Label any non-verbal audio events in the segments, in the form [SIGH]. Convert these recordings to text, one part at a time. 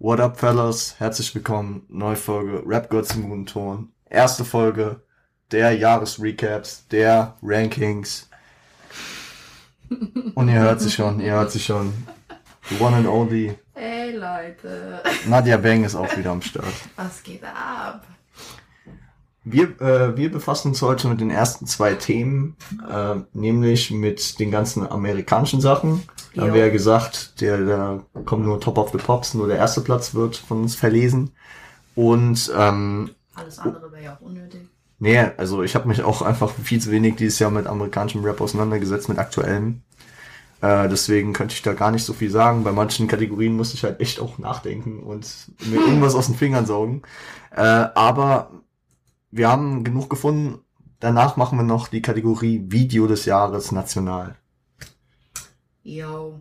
What up, fellas? Herzlich willkommen. Neue Folge Rap Girls im guten Ton. Erste Folge der Jahresrecaps, der Rankings. Und ihr hört sie schon, ihr hört sie schon. The one and only Hey Leute, Nadia Bang ist auch wieder am Start. was geht ab? Wir, äh, wir befassen uns heute mit den ersten zwei Themen, äh, nämlich mit den ganzen amerikanischen Sachen. Da haben wir ja gesagt, der, da kommt nur Top of the Pops, nur der erste Platz wird von uns verlesen. Und ähm, Alles andere wäre ja auch unnötig. Nee, also ich habe mich auch einfach viel zu wenig dieses Jahr mit amerikanischem Rap auseinandergesetzt, mit aktuellem. Äh, deswegen könnte ich da gar nicht so viel sagen. Bei manchen Kategorien musste ich halt echt auch nachdenken und mir irgendwas aus den Fingern saugen. Äh, aber wir haben genug gefunden. Danach machen wir noch die Kategorie Video des Jahres national. Yo.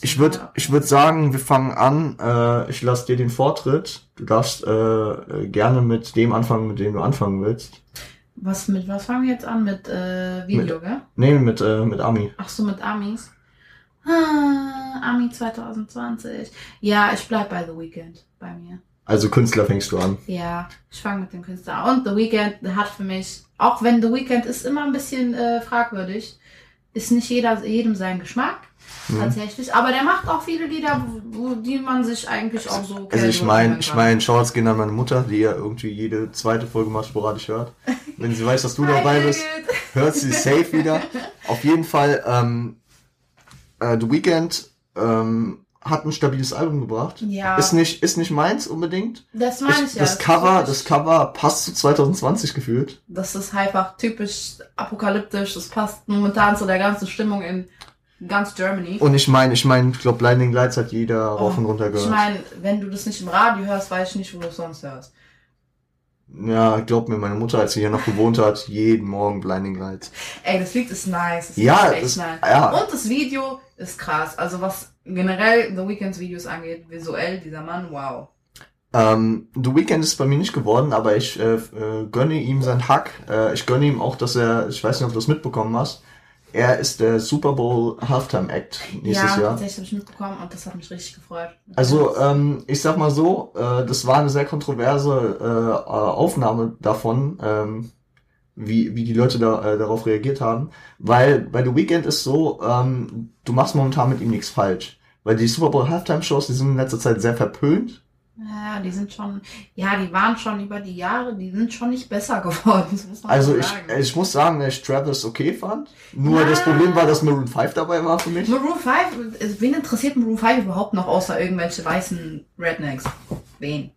Ich würde ich würd sagen, wir fangen an. Äh, ich lasse dir den Vortritt. Du darfst äh, äh, gerne mit dem anfangen, mit dem du anfangen willst. Was mit was fangen wir jetzt an? Mit äh, Video, gell? Nee, mit, äh, mit Ami. Ach so, mit Amis. Ah, Ami 2020. Ja, ich bleib bei The Weeknd bei mir. Also Künstler fängst du an. Ja, ich fange mit dem Künstler an. Und The Weeknd hat für mich, auch wenn The Weeknd ist immer ein bisschen äh, fragwürdig, ist nicht jeder, jedem sein Geschmack. Mhm. Tatsächlich. Aber der macht auch viele Lieder, wo, die man sich eigentlich auch so Also ich casual meine, anhören ich meine, Shorts gehen an meine Mutter, die ja irgendwie jede zweite Folge mal sporadisch hört. Wenn sie weiß, dass du [LAUGHS] dabei bist, hört sie safe wieder. [LAUGHS] Auf jeden Fall, ähm, äh, The Weeknd ähm, hat ein stabiles Album gebracht. Ja. Ist nicht, ist nicht meins unbedingt. Das meine ich, Ich, ja. das Cover, das Cover passt zu 2020 gefühlt. Das ist einfach typisch apokalyptisch. Das passt momentan zu der ganzen Stimmung in ganz Germany. Und ich meine, ich meine, ich glaube, Blinding Lights hat jeder rauf und runter Oh, ich gehört. meine, wenn du das nicht im Radio hörst, weiß ich nicht, wo du es sonst hörst. ja, glaub mir, meine Mutter, als sie hier noch gewohnt hat, jeden Morgen Blinding Lights. Ey, das Lied ist nice. Das Ja, Lied ist echt das- nice. ja. Und das Video ist krass. Also was generell The Weeknds Videos angeht, visuell, dieser Mann, wow. Ähm, The Weeknd ist bei mir nicht geworden, aber ich äh, äh, gönne ihm seinen Hack. Äh, ich gönne ihm auch, dass er, ich weiß nicht, ob du das mitbekommen hast, er ist der Super Bowl Halftime Act nächstes ja, Jahr. tatsächlich habe ich mitbekommen und das hat mich richtig gefreut. Also ähm, ich sag mal so, äh, das war eine sehr kontroverse äh, Aufnahme davon, ähm, wie, wie die Leute da, äh, darauf reagiert haben, weil bei The Weeknd ist so, ähm, du machst momentan mit ihm nichts falsch, weil die Super Bowl Halftime Shows, die sind in letzter Zeit sehr verpönt. Ja, die sind schon, ja, die waren schon über die Jahre, die sind schon nicht besser [LAUGHS] geworden. Also so ich, ich muss sagen, dass ich Travis okay fand. Nur Ja. das Problem war, dass Maroon 5 dabei war für mich. Maroon 5, also wen interessiert Maroon 5 überhaupt noch außer irgendwelche weißen Rednecks? Wen?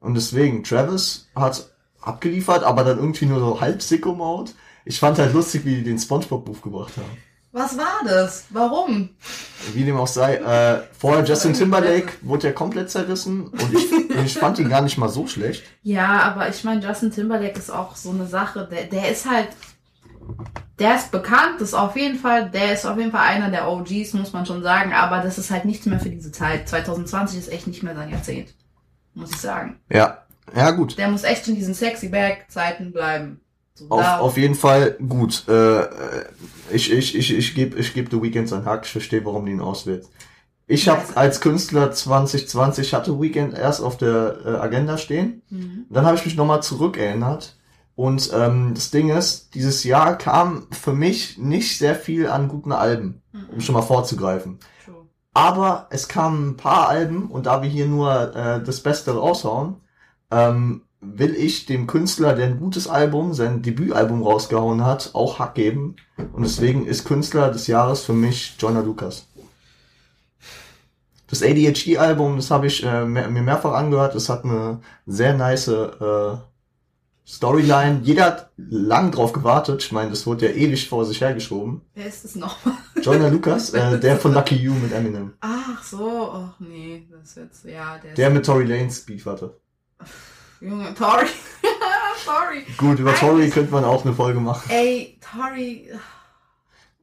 Und deswegen, Travis hat abgeliefert, aber dann irgendwie nur so halb Sicko-Mode. Ich fand halt lustig, wie die den Spongebob-Move gebracht haben. Was war das? Warum? Wie dem auch sei, äh, vorher Justin Timberlake wurde ja komplett zerrissen und ich, und ich fand ihn gar nicht mal so schlecht. Ja, aber ich meine, Justin Timberlake ist auch so eine Sache, der, der ist halt, der ist bekannt, das ist auf jeden Fall, der ist auf jeden Fall einer der OGs, muss man schon sagen, aber das ist halt nichts mehr für diese Zeit. 2020 ist echt nicht mehr sein Jahrzehnt, muss ich sagen. Ja, ja gut. Der muss echt in diesen sexy Bag-Zeiten bleiben. So Auf, da- auf jeden Fall gut. Äh, ich ich, ich, ich gebe ich geb The Weeknd seinen Hack. Ich verstehe, warum du ihn auswählst. Ich habe als Künstler 2020 hatte Weekend erst auf der äh, Agenda stehen. Mhm. Dann habe ich mich nochmal zurückerinnert. Und ähm, das Ding ist, dieses Jahr kam für mich nicht sehr viel an guten Alben, um Mhm. schon mal vorzugreifen. True. Aber es kamen ein paar Alben und da wir hier nur äh, das Beste raushauen, ähm, will ich dem Künstler, der ein gutes Album, sein Debütalbum rausgehauen hat, auch Hack geben. Und deswegen ist Künstler des Jahres für mich Joyner Lucas. Das ADHD-Album, das habe ich äh, mehr, mir mehrfach angehört. Das hat eine sehr nice äh, Storyline. Jeder hat lang drauf gewartet. Ich meine, das wurde ja ewig vor sich hergeschoben. Wer ist es nochmal? Joyner Lucas, [LAUGHS] äh, der von Lucky You mit Eminem. Ach so, ach nee, das ist jetzt, ja, der, Der mit Tory Lanez Beef hatte. [LAUGHS] Junge, Tori. [LAUGHS] Tori. Gut, über Tory könnte man auch eine Folge machen. Ey, Tori,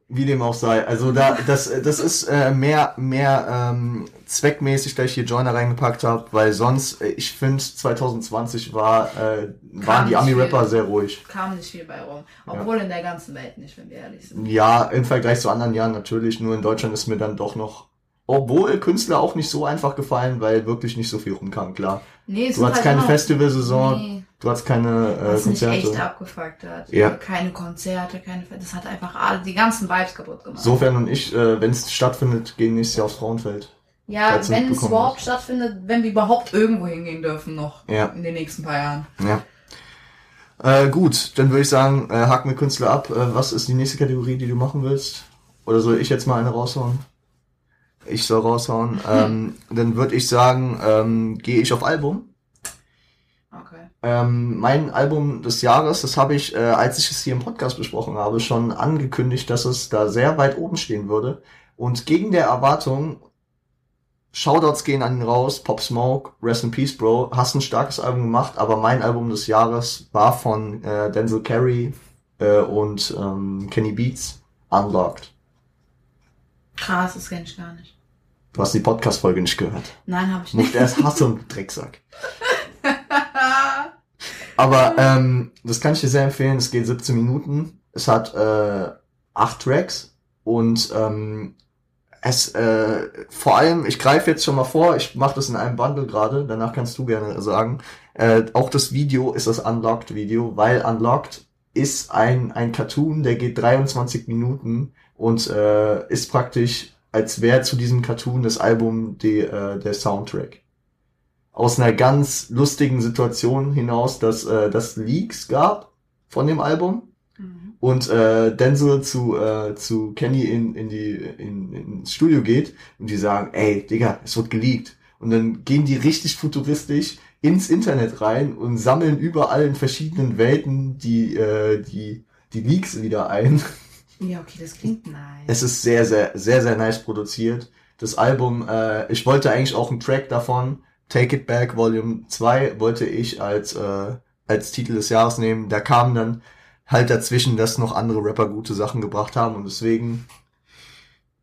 Wie dem auch sei. Also da, das, das ist äh, mehr, mehr ähm, zweckmäßig, dass ich hier Joiner reingepackt habe, weil sonst, äh, ich finde, 2020 war, äh, waren die Ami-Rapper sehr ruhig. kam nicht viel bei rum. Obwohl in der ganzen Welt nicht, wenn wir ehrlich sind. Ja, im Vergleich zu anderen Jahren natürlich, nur in Deutschland ist mir dann doch noch obwohl Künstler auch nicht so einfach gefallen, weil wirklich nicht so viel rumkam, klar. Nee, Du hattest halt keine Festivalsaison, Nee, du hattest keine äh, was mich echt Konzerte. abgefuckt hat. Ja. Keine Konzerte, keine, das hat einfach alle, die ganzen Vibes kaputt gemacht. Insofern und ich, äh, wenn es stattfindet, gehen nächstes Jahr aufs Frauenfeld. Ja, wenn es überhaupt hast. stattfindet, wenn wir überhaupt irgendwo hingehen dürfen noch Ja. in den nächsten paar Jahren. Ja. Äh, gut, dann würde ich sagen, äh, haken wir Künstler ab. Äh, was ist die nächste Kategorie, die du machen willst? Oder soll ich jetzt mal eine raushauen? Ich soll raushauen. [LAUGHS] Ähm, dann würde ich sagen, ähm, gehe ich auf Album. Okay. Ähm, mein Album des Jahres, das habe ich, äh, als ich es hier im Podcast besprochen habe, schon angekündigt, dass es da sehr weit oben stehen würde. Und gegen der Erwartung, Shoutouts gehen an ihn raus, Pop Smoke, Rest in Peace, Bro, hast ein starkes Album gemacht, aber mein Album des Jahres war von äh, Denzel Carey äh, und ähm, Kenny Beats, Unlocked. Krass, das kenne ich gar nicht. Du hast die Podcast-Folge nicht gehört. Nein, habe ich Nicht nicht. erst Hass und Drecksack. [LAUGHS] Aber ähm, das kann ich dir sehr empfehlen. Es geht 17 Minuten. Es hat äh, acht Tracks und ähm, es äh, vor allem, ich greife jetzt schon mal vor, ich mache das in einem Bundle gerade, danach kannst du gerne sagen. Äh, auch das Video ist das Unlocked-Video, weil Unlocked ist ein, ein Cartoon, der geht 23 Minuten und äh, ist praktisch, als wäre zu diesem Cartoon das Album die, äh, der Soundtrack aus einer ganz lustigen Situation hinaus, dass äh, das Leaks gab von dem Album Mhm. und äh, Denzel zu äh, zu Kenny in in die in, ins Studio geht und die sagen, ey Digga, es wird geleakt und dann gehen die richtig futuristisch ins Internet rein und sammeln überall in verschiedenen Welten die äh, die die Leaks wieder ein. Ja, okay, das klingt nice. Es ist sehr, sehr, sehr, sehr nice produziert. Das Album, äh, ich wollte eigentlich auch einen Track davon, Take It Back Volume 2, wollte ich als, äh, als Titel des Jahres nehmen. Da kam dann halt dazwischen, dass noch andere Rapper gute Sachen gebracht haben und deswegen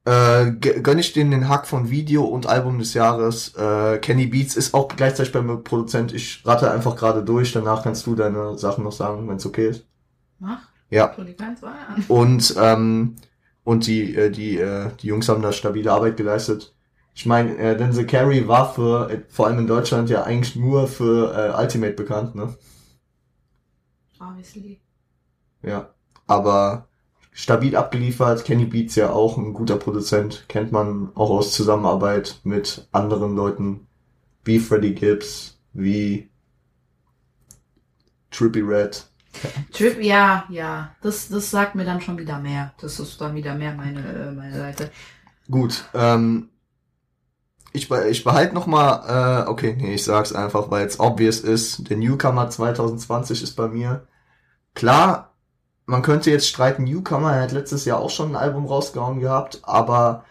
äh, g- gönn ich denen den Hack von Video und Album des Jahres. Äh, Kenny Beats ist auch gleichzeitig beim Produzent. Ich rate einfach gerade durch. Danach kannst du deine Sachen noch sagen, wenn es okay ist. Mach. Ja. Und ähm, und die äh, die äh, die Jungs haben da stabile Arbeit geleistet. Ich meine, äh, Denzel Carey war für äh, vor allem in Deutschland ja eigentlich nur für äh, Ultimate bekannt, ne? Obviously. Ja, aber stabil abgeliefert. Kenny Beats ja auch ein guter Produzent, kennt man auch aus Zusammenarbeit mit anderen Leuten wie Freddie Gibbs, wie Trippy Red. Trip, ja, ja. Das, das sagt mir dann schon wieder mehr. Das ist dann wieder mehr meine, äh, meine Seite. Gut, ähm, ich, ich behalte noch mal, äh, okay, nee, ich sag's einfach, weil es obvious ist. Der Newcomer 2020 ist bei mir. Klar, man könnte jetzt streiten, Newcomer, er hat letztes Jahr auch schon ein Album rausgehauen gehabt, aber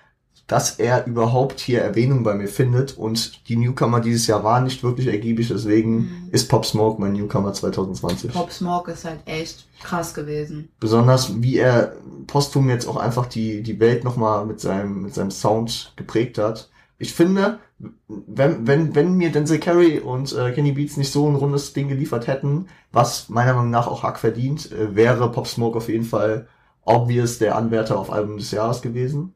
dass er überhaupt hier Erwähnung bei mir findet und die Newcomer dieses Jahr waren nicht wirklich ergiebig, deswegen Mhm. ist Pop Smoke mein Newcomer 2020. Pop Smoke ist halt echt krass gewesen. Besonders wie er posthum jetzt auch einfach die, die Welt nochmal mit seinem, mit seinem Sound geprägt hat. Ich finde, wenn, wenn, wenn mir Denzel Carey und äh, Kenny Beats nicht so ein rundes Ding geliefert hätten, was meiner Meinung nach auch Hack verdient, äh, wäre Pop Smoke auf jeden Fall obvious der Anwärter auf Album des Jahres gewesen.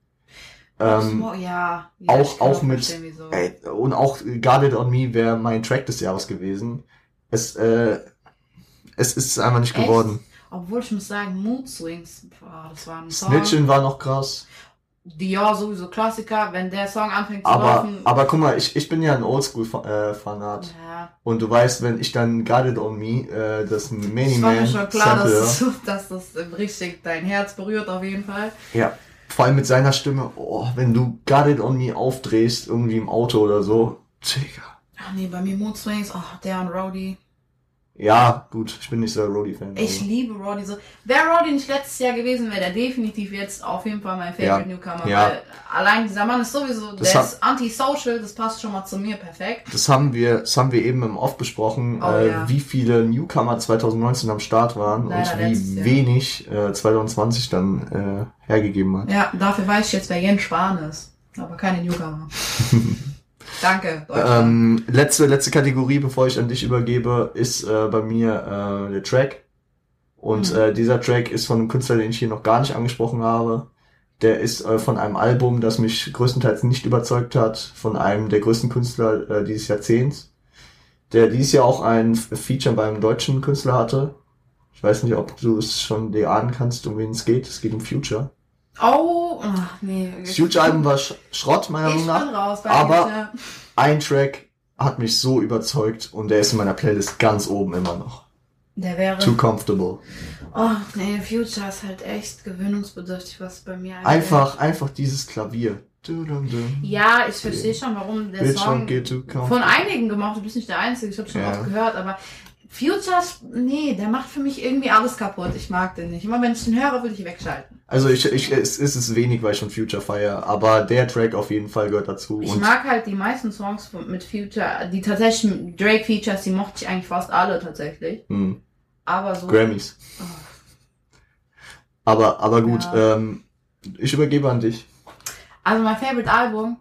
Ähm, Smoke, ja. ja. auch- ich auch mit- ey, und auch Guarded on Me wäre mein Track des Jahres gewesen. Es, äh, es ist einfach nicht Echt? geworden. Obwohl ich muss sagen, Mood Swings, boah, das war ein Song. Snitchin war noch krass. Dior sowieso Klassiker, wenn der Song anfängt zu Aber, laufen. aber guck mal, ich, ich bin ja ein Oldschool-Fanat. ja, Und du weißt, wenn ich dann Guarded on Me, äh, das Many es war mir Man schon klar, Sample, dass, [LAUGHS] du- dass das richtig dein Herz berührt auf jeden Fall. ja, vor allem mit seiner Stimme, oh, wenn du Guarded on Me aufdrehst, irgendwie im Auto oder so, Digga. Ach nee, bei mir Mood Swings, oh, der und Roddy. Ja, gut, ich bin nicht so ein Roddy-Fan. Ich aber- liebe Roddy so. Wäre Roddy nicht letztes Jahr gewesen, wäre der definitiv jetzt auf jeden Fall mein Favorite Ja. Newcomer. Ja. Weil allein dieser Mann ist sowieso, Das der ist antisocial, das passt schon mal zu mir perfekt. Das haben wir, das haben wir eben im Off besprochen, Oh, äh, ja. wie viele Newcomer 2019 am Start waren Leider und wie wenig äh, 2020 dann äh, hergegeben hat. Ja, dafür weiß ich jetzt, wer Jens Spahn ist. Aber keine Newcomer. [LAUGHS] Danke, Deutschland. Ähm, letzte, letzte Kategorie, bevor ich an dich übergebe, ist äh, bei mir äh, der Track. Und Mhm. äh, dieser Track ist von einem Künstler, den ich hier noch gar nicht angesprochen habe. Der ist äh, von einem Album, das mich größtenteils nicht überzeugt hat, von einem der größten Künstler äh, dieses Jahrzehnts, der dieses Jahr auch ein Feature beim deutschen Künstler hatte. Ich weiß nicht, ob du es schon dir ahnen kannst, um wen es geht. Es geht um Future. Oh, ach, nee. Das Future-Album war Sch Schrott, meiner Meinung nach. aber- Future. Ein Track hat mich so überzeugt und der ist in meiner Playlist ganz oben immer noch. Der wäre. Too Comfortable. Oh, nee, Future ist halt echt gewöhnungsbedürftig, was bei mir angeht. Einfach, einfach dieses Klavier. Du, du, du. Ja, ich verstehe schon, warum der Bitch, Song von einigen gemacht. Du bist nicht der Einzige, ich habe schon Ja. oft gehört, aber Futures, nee, der macht für mich irgendwie alles kaputt. Ich mag den nicht. Immer wenn ich den höre, will ich wegschalten. Also ich, ich, es ist es wenig, weil ich schon Future feiere, aber der Track auf jeden Fall gehört dazu. Ich mag halt die meisten Songs mit Future, die tatsächlich Drake-Features, die mochte ich eigentlich fast alle tatsächlich. hm, Aber so. Grammys. Aber, aber gut, Ja. ähm, ich übergebe an dich. Also mein Favorite Album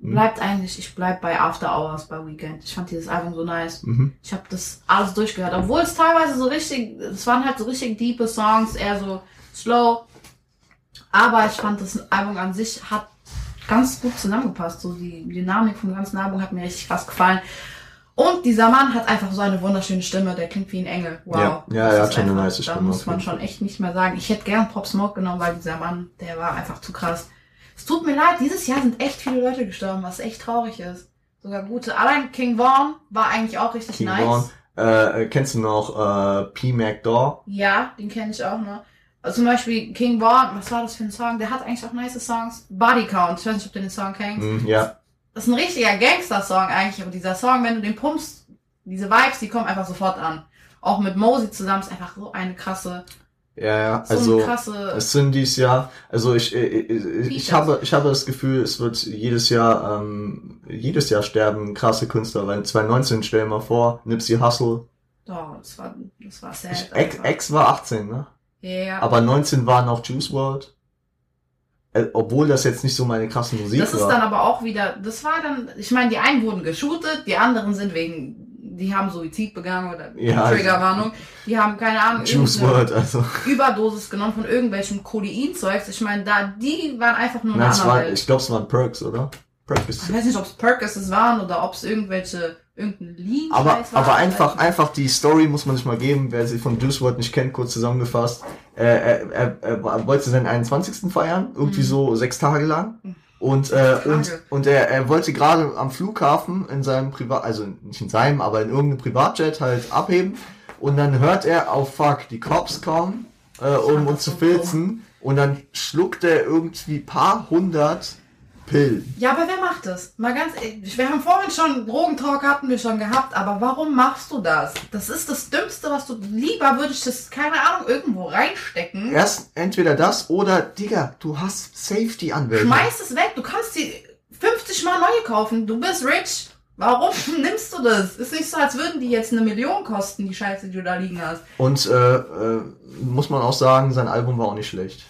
Hm. bleibt eigentlich, ich bleib bei After Hours bei Weekend. Ich fand dieses Album so nice. Mhm. Ich habe das alles durchgehört, obwohl es teilweise so richtig, es waren halt so richtig diepe Songs, eher so slow. Aber ich fand das Album an sich hat ganz gut zusammengepasst. So die Dynamik vom ganzen Album hat mir richtig krass gefallen. Und dieser Mann hat einfach so eine wunderschöne Stimme, der klingt wie ein Engel. Wow. Ja, ja, er ist hat schon eine nice Da Stimme, muss auf man schon echt nicht mehr sagen. Ich hätte gern Pop Smoke genommen, weil dieser Mann, der war einfach zu krass. Es tut mir leid, dieses Jahr sind echt viele Leute gestorben, was echt traurig ist. Sogar gute. Allein King Vaughn war eigentlich auch richtig King nice. Vaughn. Äh, kennst du noch äh, P. McDaw? Ja, den kenne ich auch noch. Also zum Beispiel King Vaughn, was war das für ein Song? Der hat eigentlich auch nice Songs. Body Count, ich weiß nicht, ob du den Song kennst. Hm, ja. Das ist ein richtiger Gangster-Song eigentlich, aber dieser Song, wenn du den pumpst, diese Vibes, die kommen einfach sofort an. Auch mit Mosey zusammen ist einfach so eine krasse, Ja, ja. so Also krasse. es sind dieses Jahr, also ich, ich, ich, ich Features. habe, ich habe das Gefühl, es wird jedes Jahr, ähm, jedes Jahr sterben krasse Künstler, weil 2019 stell dir mal vor, Nipsey Hussle, Oh, das war, das war sad. Ex. Ex war 18, ne? Ja. Aber 19 waren auch Juice World. Äh, obwohl das jetzt nicht so meine krasse Musik Das ist war. dann aber auch wieder, das war dann, ich meine, die einen wurden geshootet, die anderen sind wegen, die haben Suizid begangen oder Ja, Triggerwarnung. Die haben, keine Ahnung, Juice World, also. Überdosis genommen von irgendwelchem Kodeinzeugs. Ich meine, da, die waren einfach nur Nein, eine war, ich glaube, es waren Perks, oder? Perks. Ich weiß nicht, ob es Percocets waren oder ob es irgendwelche, irgendein Lean Aber, aber einfach, einfach die Story muss man sich mal geben, wer sie von Juice WRLD nicht kennt, kurz zusammengefasst. Äh, er, er, er, wollte seinen 21. feiern, irgendwie Mhm. so sechs Tage lang. Und, äh, und, und er, er wollte gerade am Flughafen in seinem Privat, also nicht in seinem, aber in irgendeinem Privatjet halt abheben. Und dann hört er, oh fuck, die Cops kommen, äh, um uns zu filzen. Und dann schluckt er irgendwie paar hundert Pillen. Ja, aber wer macht das? Mal ganz ehrlich, wir haben vorhin schon, Drogentalk hatten wir schon gehabt, aber warum machst du das? Das ist das Dümmste, was du, lieber würde ich das, keine Ahnung, irgendwo reinstecken. Erst entweder das oder, Digga, du hast Safety-Anwälte. Schmeiß es weg, du kannst die 50 Mal neue kaufen, du bist rich. Warum [LAUGHS] nimmst du das? Ist nicht so, als würden die jetzt eine Million kosten, die Scheiße, die du da liegen hast. Und äh, äh, muss man auch sagen, sein Album war auch nicht schlecht.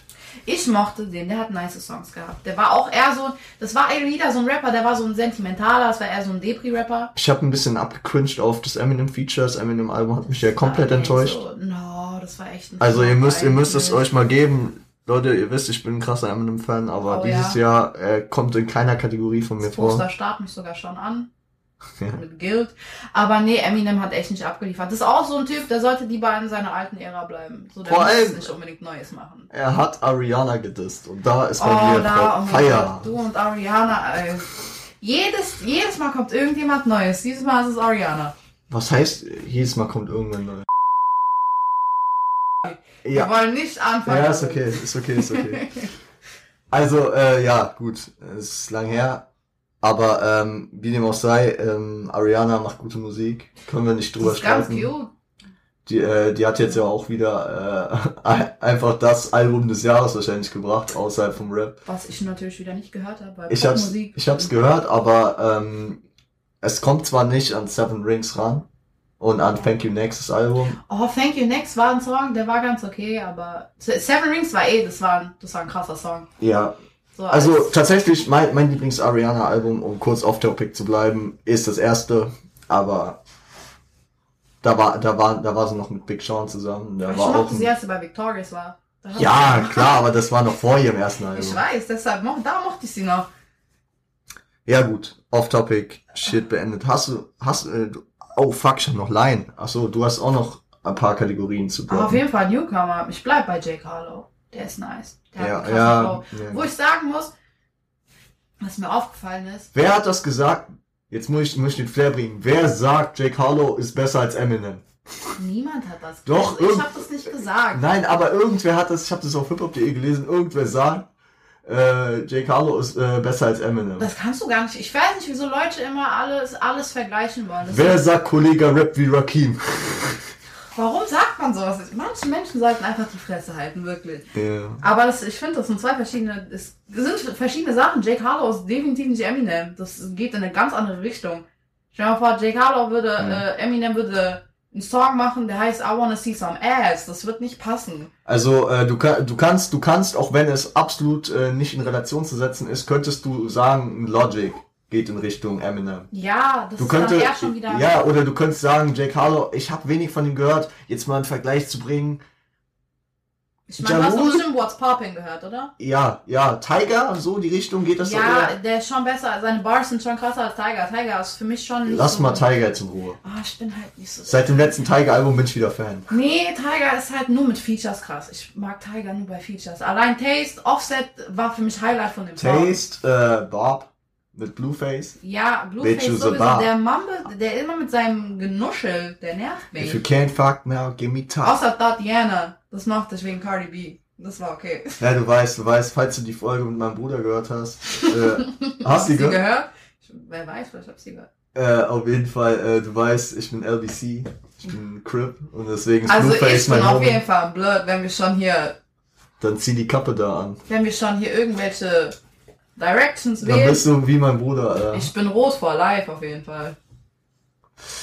Ich mochte den, der hat nice Songs gehabt. Der war auch eher so, das war eher wieder so ein Rapper, der war so ein sentimentaler, das war eher so ein Depri-Rapper. Ich habe ein bisschen abgecringed auf das Eminem-Feature. Das Eminem-Album hat mich ja komplett War enttäuscht. So, no, das war echt ein Also ihr müsst, ihr müsst es euch mal geben. Leute, ihr wisst, ich bin ein krasser Eminem-Fan, aber Oh, dieses Jahr äh, kommt in keiner Kategorie von mir Das vor. Poster starrt mich sogar schon an. Ja. Mit Guild. Aber nee, Eminem hat echt nicht abgeliefert. Das ist auch so ein Typ, der sollte lieber in seiner alten Ära bleiben. So, der Vor muss allem- nicht unbedingt Neues machen. Er hat Ariana gedisst und da ist bei Oh, mir da, oh Feier. Gott, du und Ariana, ey. Jedes, jedes Mal kommt irgendjemand Neues. Dieses Mal ist es Ariana. Was heißt, jedes Mal kommt irgendwann neu. Wir Ja, wollen nicht anfangen. ja, ist okay, ist okay, ist okay. [LAUGHS] Also, äh, ja, gut, es ist lang her. Aber ähm, wie dem auch sei, ähm, Ariana macht gute Musik. Können wir nicht drüber ist ganz streiten. cute. Die, äh, die hat jetzt ja auch wieder äh, [LAUGHS] einfach das Album des Jahres wahrscheinlich gebracht, außerhalb vom Rap. Was ich natürlich wieder nicht gehört habe. Weil Ich hab's, ich hab's gehört, aber ähm, es kommt zwar nicht an Seven Rings ran und an Thank You Next das Album. Oh, Thank You Next war ein Song, der war ganz okay, aber Seven Rings war eh, das war ein, das war ein krasser Song. Ja, So also als- tatsächlich mein, mein Lieblings-Ariana-Album, um kurz off-topic zu bleiben, ist das erste, aber da war, da war, da war sie noch mit Big Sean zusammen. Da ich war auch sie, als sie bei Victorious war. Ja, klar, aber das war noch vor ihrem ersten Album. Ich weiß, deshalb, mo- da mochte ich sie noch. Ja gut, off-topic, shit beendet. Hast du, hast äh, oh fuck, ich hab noch Line. Ach so, du hast auch noch ein paar Kategorien zu Aber auf droppen. jeden Fall Newcomer. Ich bleib bei Jake Harlow. Der ist nice. Der Ja, ja, ja. Wo ich sagen muss, was mir aufgefallen ist, Wer hat das gesagt? Jetzt muss ich, muss ich den Flair bringen. Wer sagt, Jake Harlow ist besser als Eminem? niemand hat das Doch, gesagt. Ich irgend- habe das nicht gesagt. Nein, aber irgendwer hat das, ich habe das auf hiphop.de gelesen, irgendwer sagt, äh, Jake Harlow ist äh, besser als Eminem. Das kannst du gar nicht. Ich weiß nicht, wieso Leute immer alles, alles vergleichen wollen. Das Wer sagt, Kollege rappt wie Rakim? Warum sagt man sowas? Manche Menschen sollten einfach die Fresse halten, wirklich. Ja. Aber das, ich finde, das sind zwei verschiedene, es sind verschiedene Sachen. Jake Harlow ist definitiv nicht Eminem. Das geht in eine ganz andere Richtung. Stell dir mal vor, Jake Harlow würde, äh, Eminem würde einen Song machen, der heißt I Wanna See Some Ass. Das wird nicht passen. Also äh, du, du kannst, du kannst, auch wenn es absolut äh, nicht in Relation zu setzen ist, könntest du sagen, Logic geht in Richtung Eminem. Ja, das Du ist dann könntest, eher schon wieder. ja, oder du könntest sagen, Jake Harlow, ich habe wenig von ihm gehört, jetzt mal einen Vergleich zu bringen. ich meine, du hast doch bestimmt What's Poppin' gehört, oder? Ja, ja, Tiger, so die Richtung geht das Ja, der ist schon besser. Seine Bars sind schon krasser als Tiger. Tiger ist für mich schon nicht Lass so. mal Tiger jetzt in Ruhe. Ah, ich bin halt nicht so. Seit dem letzten Tiger-Album bin ich wieder Fan. Nee, Tiger ist halt nur mit Features krass. Ich mag Tiger nur bei Features. Allein Taste, Offset war für mich Highlight von dem Song. Taste, äh, Bob mit Blueface. Ja, Blueface sowieso. Der Mumble, der immer mit seinem Genuschel, der nervt If you mich. can't fuck now, give me top. Außer Tatiana. Das mochte ich wegen Cardi B. Das war okay. Ja, du weißt, du weißt, falls du die Folge mit meinem Bruder gehört hast. Äh, [LAUGHS] hast du die sie gehört? gehört? Ich, wer weiß, vielleicht hab ich sie gehört. Äh, auf jeden Fall, äh, du weißt, ich bin LBC, ich bin Crip und deswegen ist Also Blueface ich bin mein auf Homie. jeden Fall blöd, wenn wir schon hier, Dann zieh die Kappe da an. wenn wir schon hier irgendwelche Directions Dann wählen. bist du wie mein Bruder, Alter. Ich bin rot for life auf jeden Fall.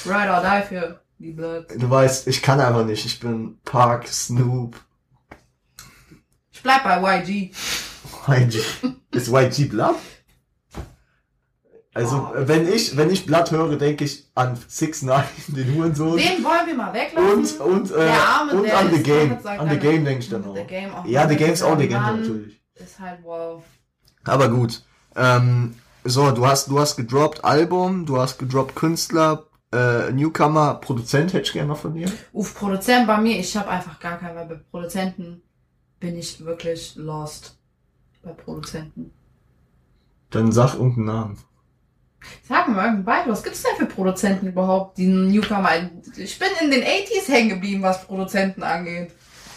Ride or die für die Blood. Du weißt, ich kann einfach nicht. Ich bin Park, Snoop, Ich bleib bei YG. YG. Ist YG Blood? Also, Oh. wenn ich, wenn ich Blood höre, denke ich an 6 9 den Hurensohn. Den wollen wir mal weglassen. Und, und, äh, Der Arme, und an The Game. An The Game denke ich dann auch. The Game auch Ja, The Game ist auch Mann Legende, natürlich. Ist halt wow. Aber gut. Ähm, so, du hast, du hast gedroppt Album, du hast gedroppt Künstler, äh, Newcomer, Produzent hätte ich gerne noch von dir. Uff, Produzent bei mir, ich habe einfach gar keinen, weil bei Produzenten bin ich wirklich lost. Bei Produzenten. Dann sag irgendeinen Namen. Sag mir mal irgendein Beispiel, was gibt's denn für Produzenten überhaupt, die Newcomer? Ich bin in den 80s hängen geblieben, was Produzenten angeht.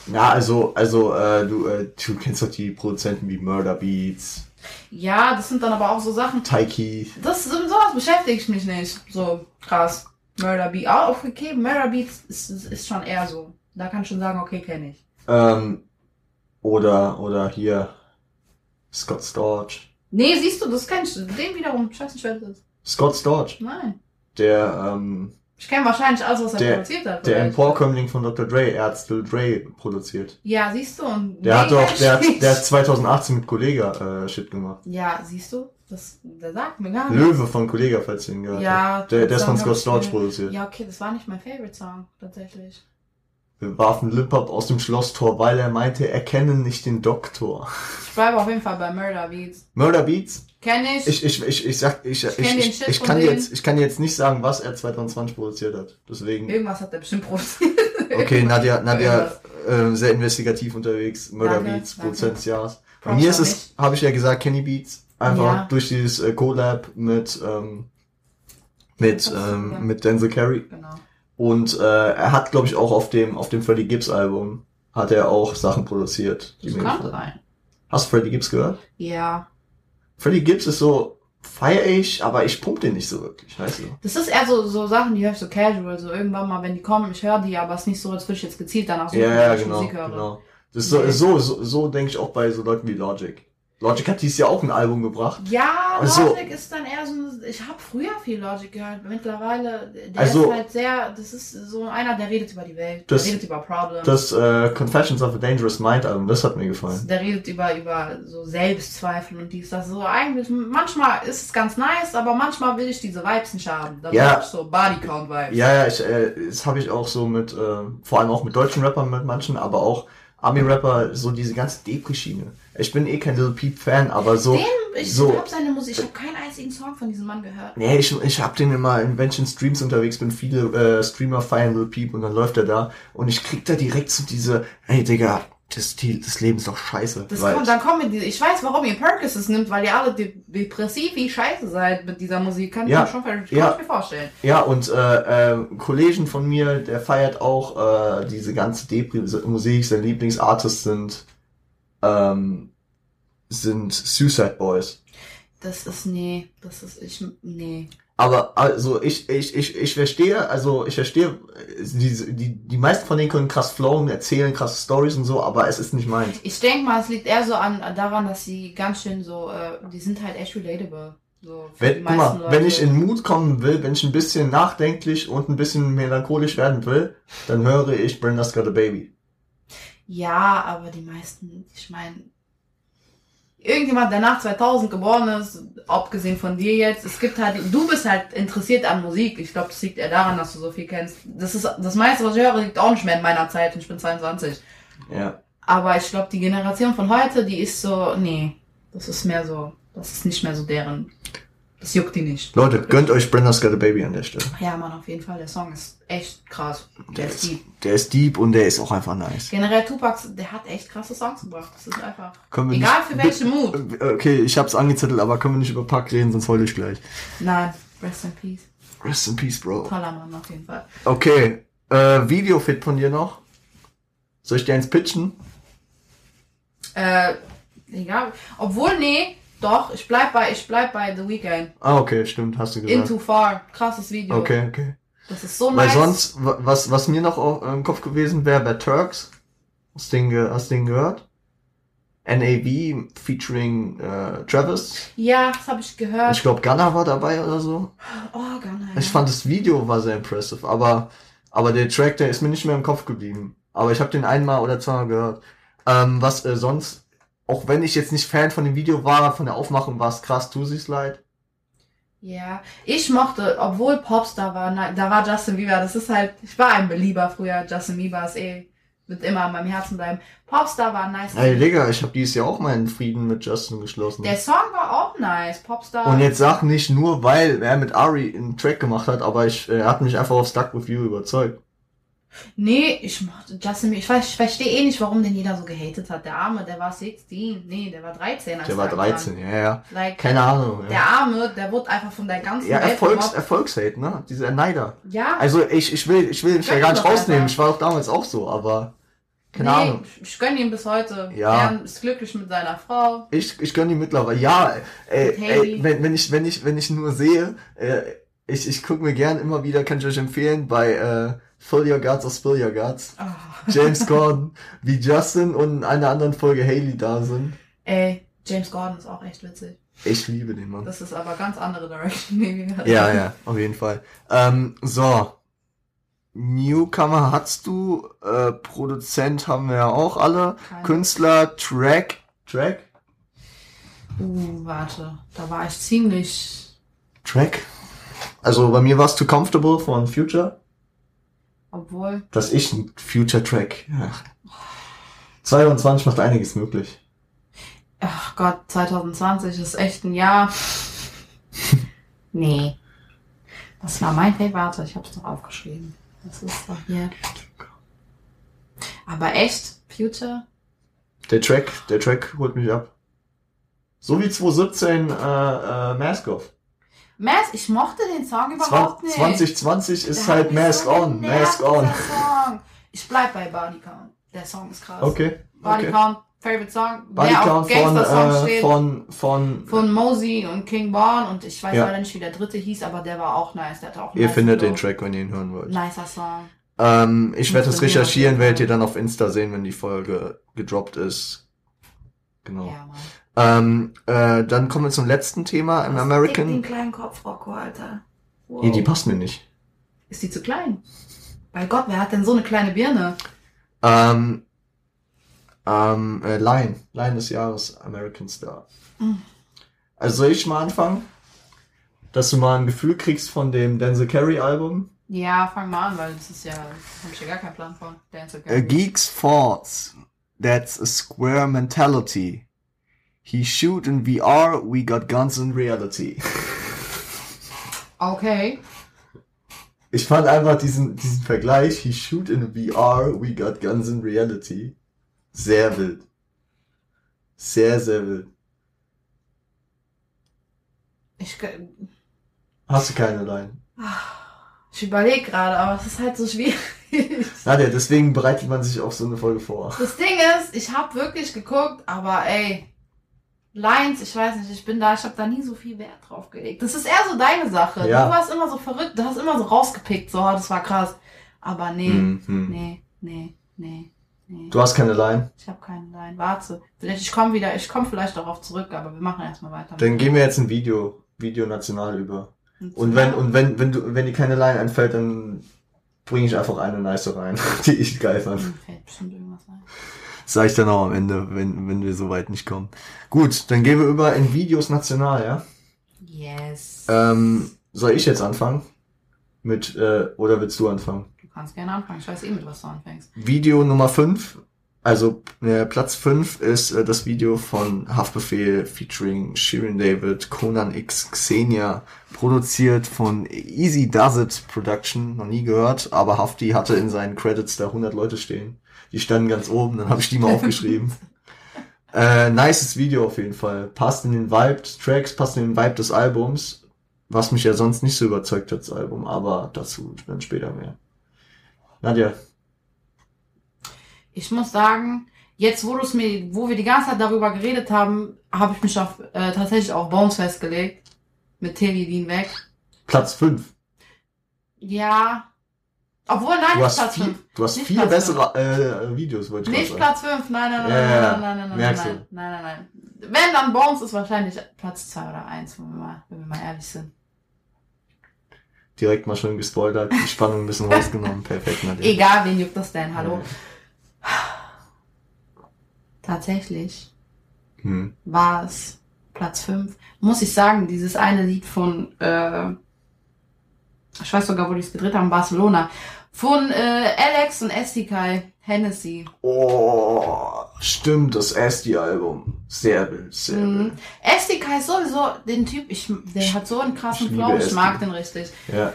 Ja, also, also, äh, du, äh, du kennst doch die Produzenten wie Murder Beats, Ja, das sind dann aber auch so Sachen, Taiki. Das mit sowas beschäftige ich mich nicht. So krass. Murder Beat. Auch okay, Murder Beats ist, ist, ist schon eher so. Da kann ich schon sagen, okay, kenne ich. Ähm, oder, oder hier, Scott Storch. Nee, siehst du, das kennst du. Den wiederum, ich weiß nicht, wer das ist. Scott Storch, Nein. der, ähm, Ich kenne wahrscheinlich alles, was er Der- produziert hat. der. Emporkömmling von Dr. Dre, er hat Still Dre produziert. Ja, siehst du. Und Der hat doch, der hat, der hat 2018 mit Kollega, äh, Shit gemacht. Ja, siehst du? Das, der sagt mir gar nichts. Löwe von Kollega, falls du ihn gehört Ja. Der, der ist von Scott Storch produziert. Ja, okay, das war nicht mein Favorite Song, tatsächlich. Wir warfen Lip-Hop aus dem Schlosstor, weil er meinte, er kenne nicht den Doktor. Ich bleibe auf jeden Fall bei Murder Beats. Murder Beats? Kenn ich. Ich, ich, ich, ich sag, ich, ich, ich, ich von kann jetzt, ich kann jetzt nicht sagen, was er 2020 produziert hat. Deswegen, Irgendwas hat er bestimmt produziert. [LAUGHS] okay, Nadja, Nadja, äh, sehr investigativ unterwegs. Murder Danke, Beats, danke. Produzent des Jahres. Bei mir ist es, habe ich ja gesagt, Kenny Beats. Einfach Ja. durch dieses äh, Collab mit, ähm, mit, ähm, mit Denzel Curry. Genau. Und äh, er hat, glaube ich, auch auf dem, auf dem Freddie Gibbs Album hat er auch Sachen produziert. Das kann sein. Hast du Freddie Gibbs gehört? Ja. Freddie Gibbs ist so, feier ich, aber ich pump den nicht so wirklich, weißt du? Das ist eher so, so Sachen, die höre ich so casual, so irgendwann mal, wenn die kommen, ich höre die, aber es ist nicht so, als würde ich jetzt gezielt danach suchen, Ja, ja, genau, Musik höre. genau. Das ist so, so, so, so denke ich auch bei so Leuten wie Logic. Logic hat dieses Jahr auch ein Album gebracht. Ja, Also- Logic ist dann eher so, ein- ich habe früher viel Logic gehört, mittlerweile, der Also- ist halt sehr, das ist so einer, der redet über die Welt, Das- der redet über Problems, Das äh, Confessions of a Dangerous Mind Album, das hat mir gefallen. der redet über, über so Selbstzweifel und dies, das, so eigentlich, manchmal ist es ganz nice, aber manchmal will ich diese Vibes nicht haben, dann Ja. ich so Bodycount-Vibes. Ja, ja, ich, äh, das habe ich auch so mit, äh, vor allem auch mit deutschen Rappern, mit manchen, aber auch Army-Rapper, so diese ganze Depri-Schiene. Ich bin eh kein Lil Peep-Fan, aber so... Den, ich so, hab seine Musik, ich habe keinen einzigen Song von diesem Mann gehört. Nee, ich, ich hab den immer, wenn ich in Streams unterwegs bin, viele äh, Streamer feiern Lil Peep und dann läuft er da und ich krieg da direkt so diese, ey Digga, das, die, das Leben ist doch scheiße. Das kommt, dann kommen diese, ich weiß, warum ihr Perkins nimmt, weil ihr alle de depressiv wie scheiße seid mit dieser Musik. Kann Ja, ich mir schon kann ja. ich mir vorstellen. Ja, und äh, äh, ein Kollegen von mir, der feiert auch äh, diese ganze Depri-Musik. Sein Lieblingsartist sind, ähm, sind Suicide Boys. Das ist, nee, das ist, ich, nee. Aber also ich, ich, ich, ich verstehe, also ich verstehe, die, die, die meisten von denen können krass flowen, erzählen krasse Stories und so, aber es ist nicht meins. Ich denke mal, es liegt eher so an, daran, dass sie ganz schön so, äh, die sind halt echt relatable. So Wenn, guck mal, wenn ich in Mut kommen will, wenn ich ein bisschen nachdenklich und ein bisschen melancholisch werden will, dann höre ich Brenda's Got a Baby. Ja, aber die meisten, ich meine, irgendjemand, der nach 2000 geboren ist, abgesehen von dir jetzt, es gibt halt, du bist halt interessiert an Musik. Ich glaube, das liegt eher daran, dass du so viel kennst. Das ist, das meiste, was ich höre, liegt auch nicht mehr in meiner Zeit und ich bin 22. Ja. Aber ich glaube, die Generation von heute, die ist so, nee, das ist mehr so, das ist nicht mehr so deren, das juckt die nicht. Leute, gönnt euch Brenda's Got a Baby an der Stelle. Ja, Mann, auf jeden Fall, der Song ist echt krass. Der ist deep. Der ist deep und der ist auch einfach nice. Generell Tupac, der hat echt krasse Songs gebracht. Das ist einfach, Können wir egal nicht- für welchen Mut. Okay, ich hab's angezettelt, aber können wir nicht über Pack reden, sonst heul ich gleich. Nein, rest in peace. Rest in peace, Bro. Toller Mann, auf jeden Fall. Okay, äh, Videofit von dir noch? Soll ich dir eins pitchen? Äh, egal. Obwohl, nee, doch, ich bleib bei, ich bleib bei The Weeknd. Ah, okay, stimmt, hast du gesagt. Into Far. Krasses Video. Okay, okay. Das ist so Weil nice. sonst, wa- was, was mir noch im Kopf gewesen wäre, wäre Turks. Hast du den, hast den gehört? NAB featuring äh, Travis. Ja, das habe ich gehört. Ich glaube, Gunner war dabei oder so. oh, nicht. Ich fand das Video war sehr impressive, aber aber der Track, der ist mir nicht mehr im Kopf geblieben. Aber ich habe den einmal oder zweimal gehört. Ähm, was äh, sonst, auch wenn ich jetzt nicht Fan von dem Video war, von der Aufmachung war es krass, Tusi's Slide. Ja, ich mochte, obwohl Popstar war, na, da war Justin Bieber, das ist halt, ich war ein Belieber früher, Justin Bieber ist eh, wird immer in meinem Herzen bleiben. Popstar war nice. Ey, Digga, ich habe dieses Jahr auch meinen Frieden mit Justin geschlossen. Der Song war auch nice, Popstar. Und jetzt sag nicht nur, weil er mit Ari einen Track gemacht hat, aber ich, er hat mich einfach auf Stuck With You überzeugt. Nee, ich mochte Justin Bieber, ich, weiß, ich verstehe eh nicht, warum den jeder so gehatet hat. Der Arme, der war 16, nee, der war 13. Als Der war er 13, angefangen ja, ja. Like, Keine Ahnung. Der Ja, Arme, der wurde einfach von der ganzen ja Welt Erfolgs. Erfolgshate, ne? Dieser Neider. Ja, Also ich, ich will, ich will mich Gönn gar ihm nicht rausnehmen. einfach. Ich war auch damals auch so, aber keine nee, Ahnung. Ich, gönne ihn bis heute. Ja. Er ist glücklich mit seiner Frau. Ich, ich gönne die mittlerweile. Ja, ey, Mit ey, Haley. wenn, wenn ich, wenn ich, wenn ich nur sehe, äh, ich, ich gucke mir gern immer wieder, kann ich euch empfehlen, bei äh, Fill Your Guts or Spill Your Guts. Oh. James [LAUGHS] Corden, wie Justin und in einer anderen Folge Haley da sind. Ey, James Gordon ist auch echt witzig. Ich liebe den Mann. Das ist aber ganz andere Direction. die wir gerade Ja, ja, auf jeden Fall. Ähm, so. Newcomer hast du, äh, Produzent haben wir ja auch alle, Keine. Künstler, Track, Track, Uh, warte. Da war ich ziemlich. Track. Also bei mir war es Too Comfortable von Future. Obwohl. Das ist ein Future Track. Ja. 22 macht einiges möglich. Ach Gott, 2020 ist echt ein Jahr. [LAUGHS] nee. Das war mein Favorite. Warte, ich hab's noch aufgeschrieben. Das ist doch hier. Aber echt? Future? Der Track, der Track holt mich ab. So wie 2017 äh, äh, Mask Off. Mask, ich mochte den Song überhaupt nicht. 2020 ist Der halt hat Mask so On, Mask On. Song. Ich bleib bei Body Count. Der Song ist krass. Okay, Body okay. Count, Favorite Song. Body der Count von, äh, von, von, von Mosey und King Born und ich weiß Ja. leider nicht, wie der dritte hieß, aber der war auch nice. Der hatte auch ihr nicen findet Flow. den Track, wenn ihr ihn hören wollt. Nicer Song. Ähm, ich werde das hier recherchieren, werdet ihr dann auf Insta sehen, wenn die Folge gedroppt ist. Genau. Ja, Mann. Ähm, äh, dann kommen wir zum letzten Thema im American. Den kleinen Kopf, Rocco, Alter. Wow. Nee, die passt mir nicht. Ist die zu klein? Bei Gott, wer hat denn so eine kleine Birne? Ähm, ähm, äh, Lion. Lion des Jahres, American Star. Mhm. Also soll ich mal anfangen? Dass du mal ein Gefühl kriegst von dem Denzel Carey Album. Ja, fang mal an, weil das ist ja, hab ich ja gar keinen Plan von. Dance Äh, Geeks Thoughts. that's a square mentality. He shoot in VR, we got guns in reality. Okay. Ich fand einfach diesen, diesen Vergleich, he shoot in VR, we got guns in reality. Sehr wild. Sehr, sehr wild. Ich, Hast du keine Line? ich überlege gerade, aber es ist halt so schwierig. Nadja, deswegen bereitet man sich auf so eine Folge vor. Das Ding ist, ich habe wirklich geguckt, aber ey, Lines, ich weiß nicht, ich bin da, ich habe da nie so viel Wert drauf gelegt. Das ist eher so deine Sache. Ja. Du warst immer so verrückt, du hast immer so rausgepickt, so, das war krass. Aber nee, Hm, hm. nee, nee, nee, nee. Du hast keine Line? Ich habe keine Line. Warte. Vielleicht, ich komme wieder, ich komme vielleicht darauf zurück, aber wir machen erstmal weiter. Dann gehen wir jetzt ein Video, Video national über. Und wenn, und wenn, wenn du, wenn dir keine Line einfällt, dann bringe ich einfach eine nice rein, [LAUGHS] die ich geil fand. Mir fällt bestimmt irgendwas ein. Sag ich dann auch am Ende, wenn, wenn wir so weit nicht kommen. Gut, dann gehen wir über in Videos national, ja? Yes. Ähm, soll ich jetzt anfangen? Mit, äh, oder willst du anfangen? Du kannst gerne anfangen. Ich weiß eh, mit was du anfängst. Video Nummer 5, also äh, Platz 5 ist äh, das Video von Haftbefehl featuring Shirin David, Conan X, Xenia, produziert von Easy Does It Production, noch nie gehört, aber Hafti hatte in seinen Credits da 100 Leute stehen. Die standen ganz oben, dann habe ich die mal aufgeschrieben. [LAUGHS] Äh, nices Video auf jeden Fall. Passt in den Vibe des Tracks, passt in den Vibe des Albums, was mich ja sonst nicht so überzeugt hat, das Album, aber dazu dann später mehr. Nadja, Ich muss sagen, jetzt wo du es mir, wo wir die ganze Zeit darüber geredet haben, habe ich mich auf, äh, tatsächlich auf Bones festgelegt. Mit Tilly Dean weg. Platz 5. Ja. Obwohl, nein, Du nicht hast, Platz viel, 5. du hast Nicht viele Platz bessere äh, Videos, wollte ich Nicht gerade Platz 5, nein, nein, nein, Ja, nein, nein, nein, nein, nein, nein, nein, nein, nein. Wenn dann Bones ist wahrscheinlich Platz 2 oder 1, wenn wir mal, wenn wir mal ehrlich sind. Direkt mal schon gespoilert, die [LAUGHS] Spannung ein bisschen rausgenommen. Perfekt, Nadja. Egal, wen juckt das denn, hallo? Ja. Tatsächlich Hm. war es Platz 5. Muss ich sagen, dieses eine Lied von, äh, ich weiß sogar, wo die es gedreht haben, Barcelona, von äh, Alex und Estikai, Hennessy. Oh, stimmt, das Asti-Album. Sehr wild, sehr Mhm. Estikai ist sowieso den Typ, ich, der hat so einen krassen Flow, ich mag den richtig. Ja.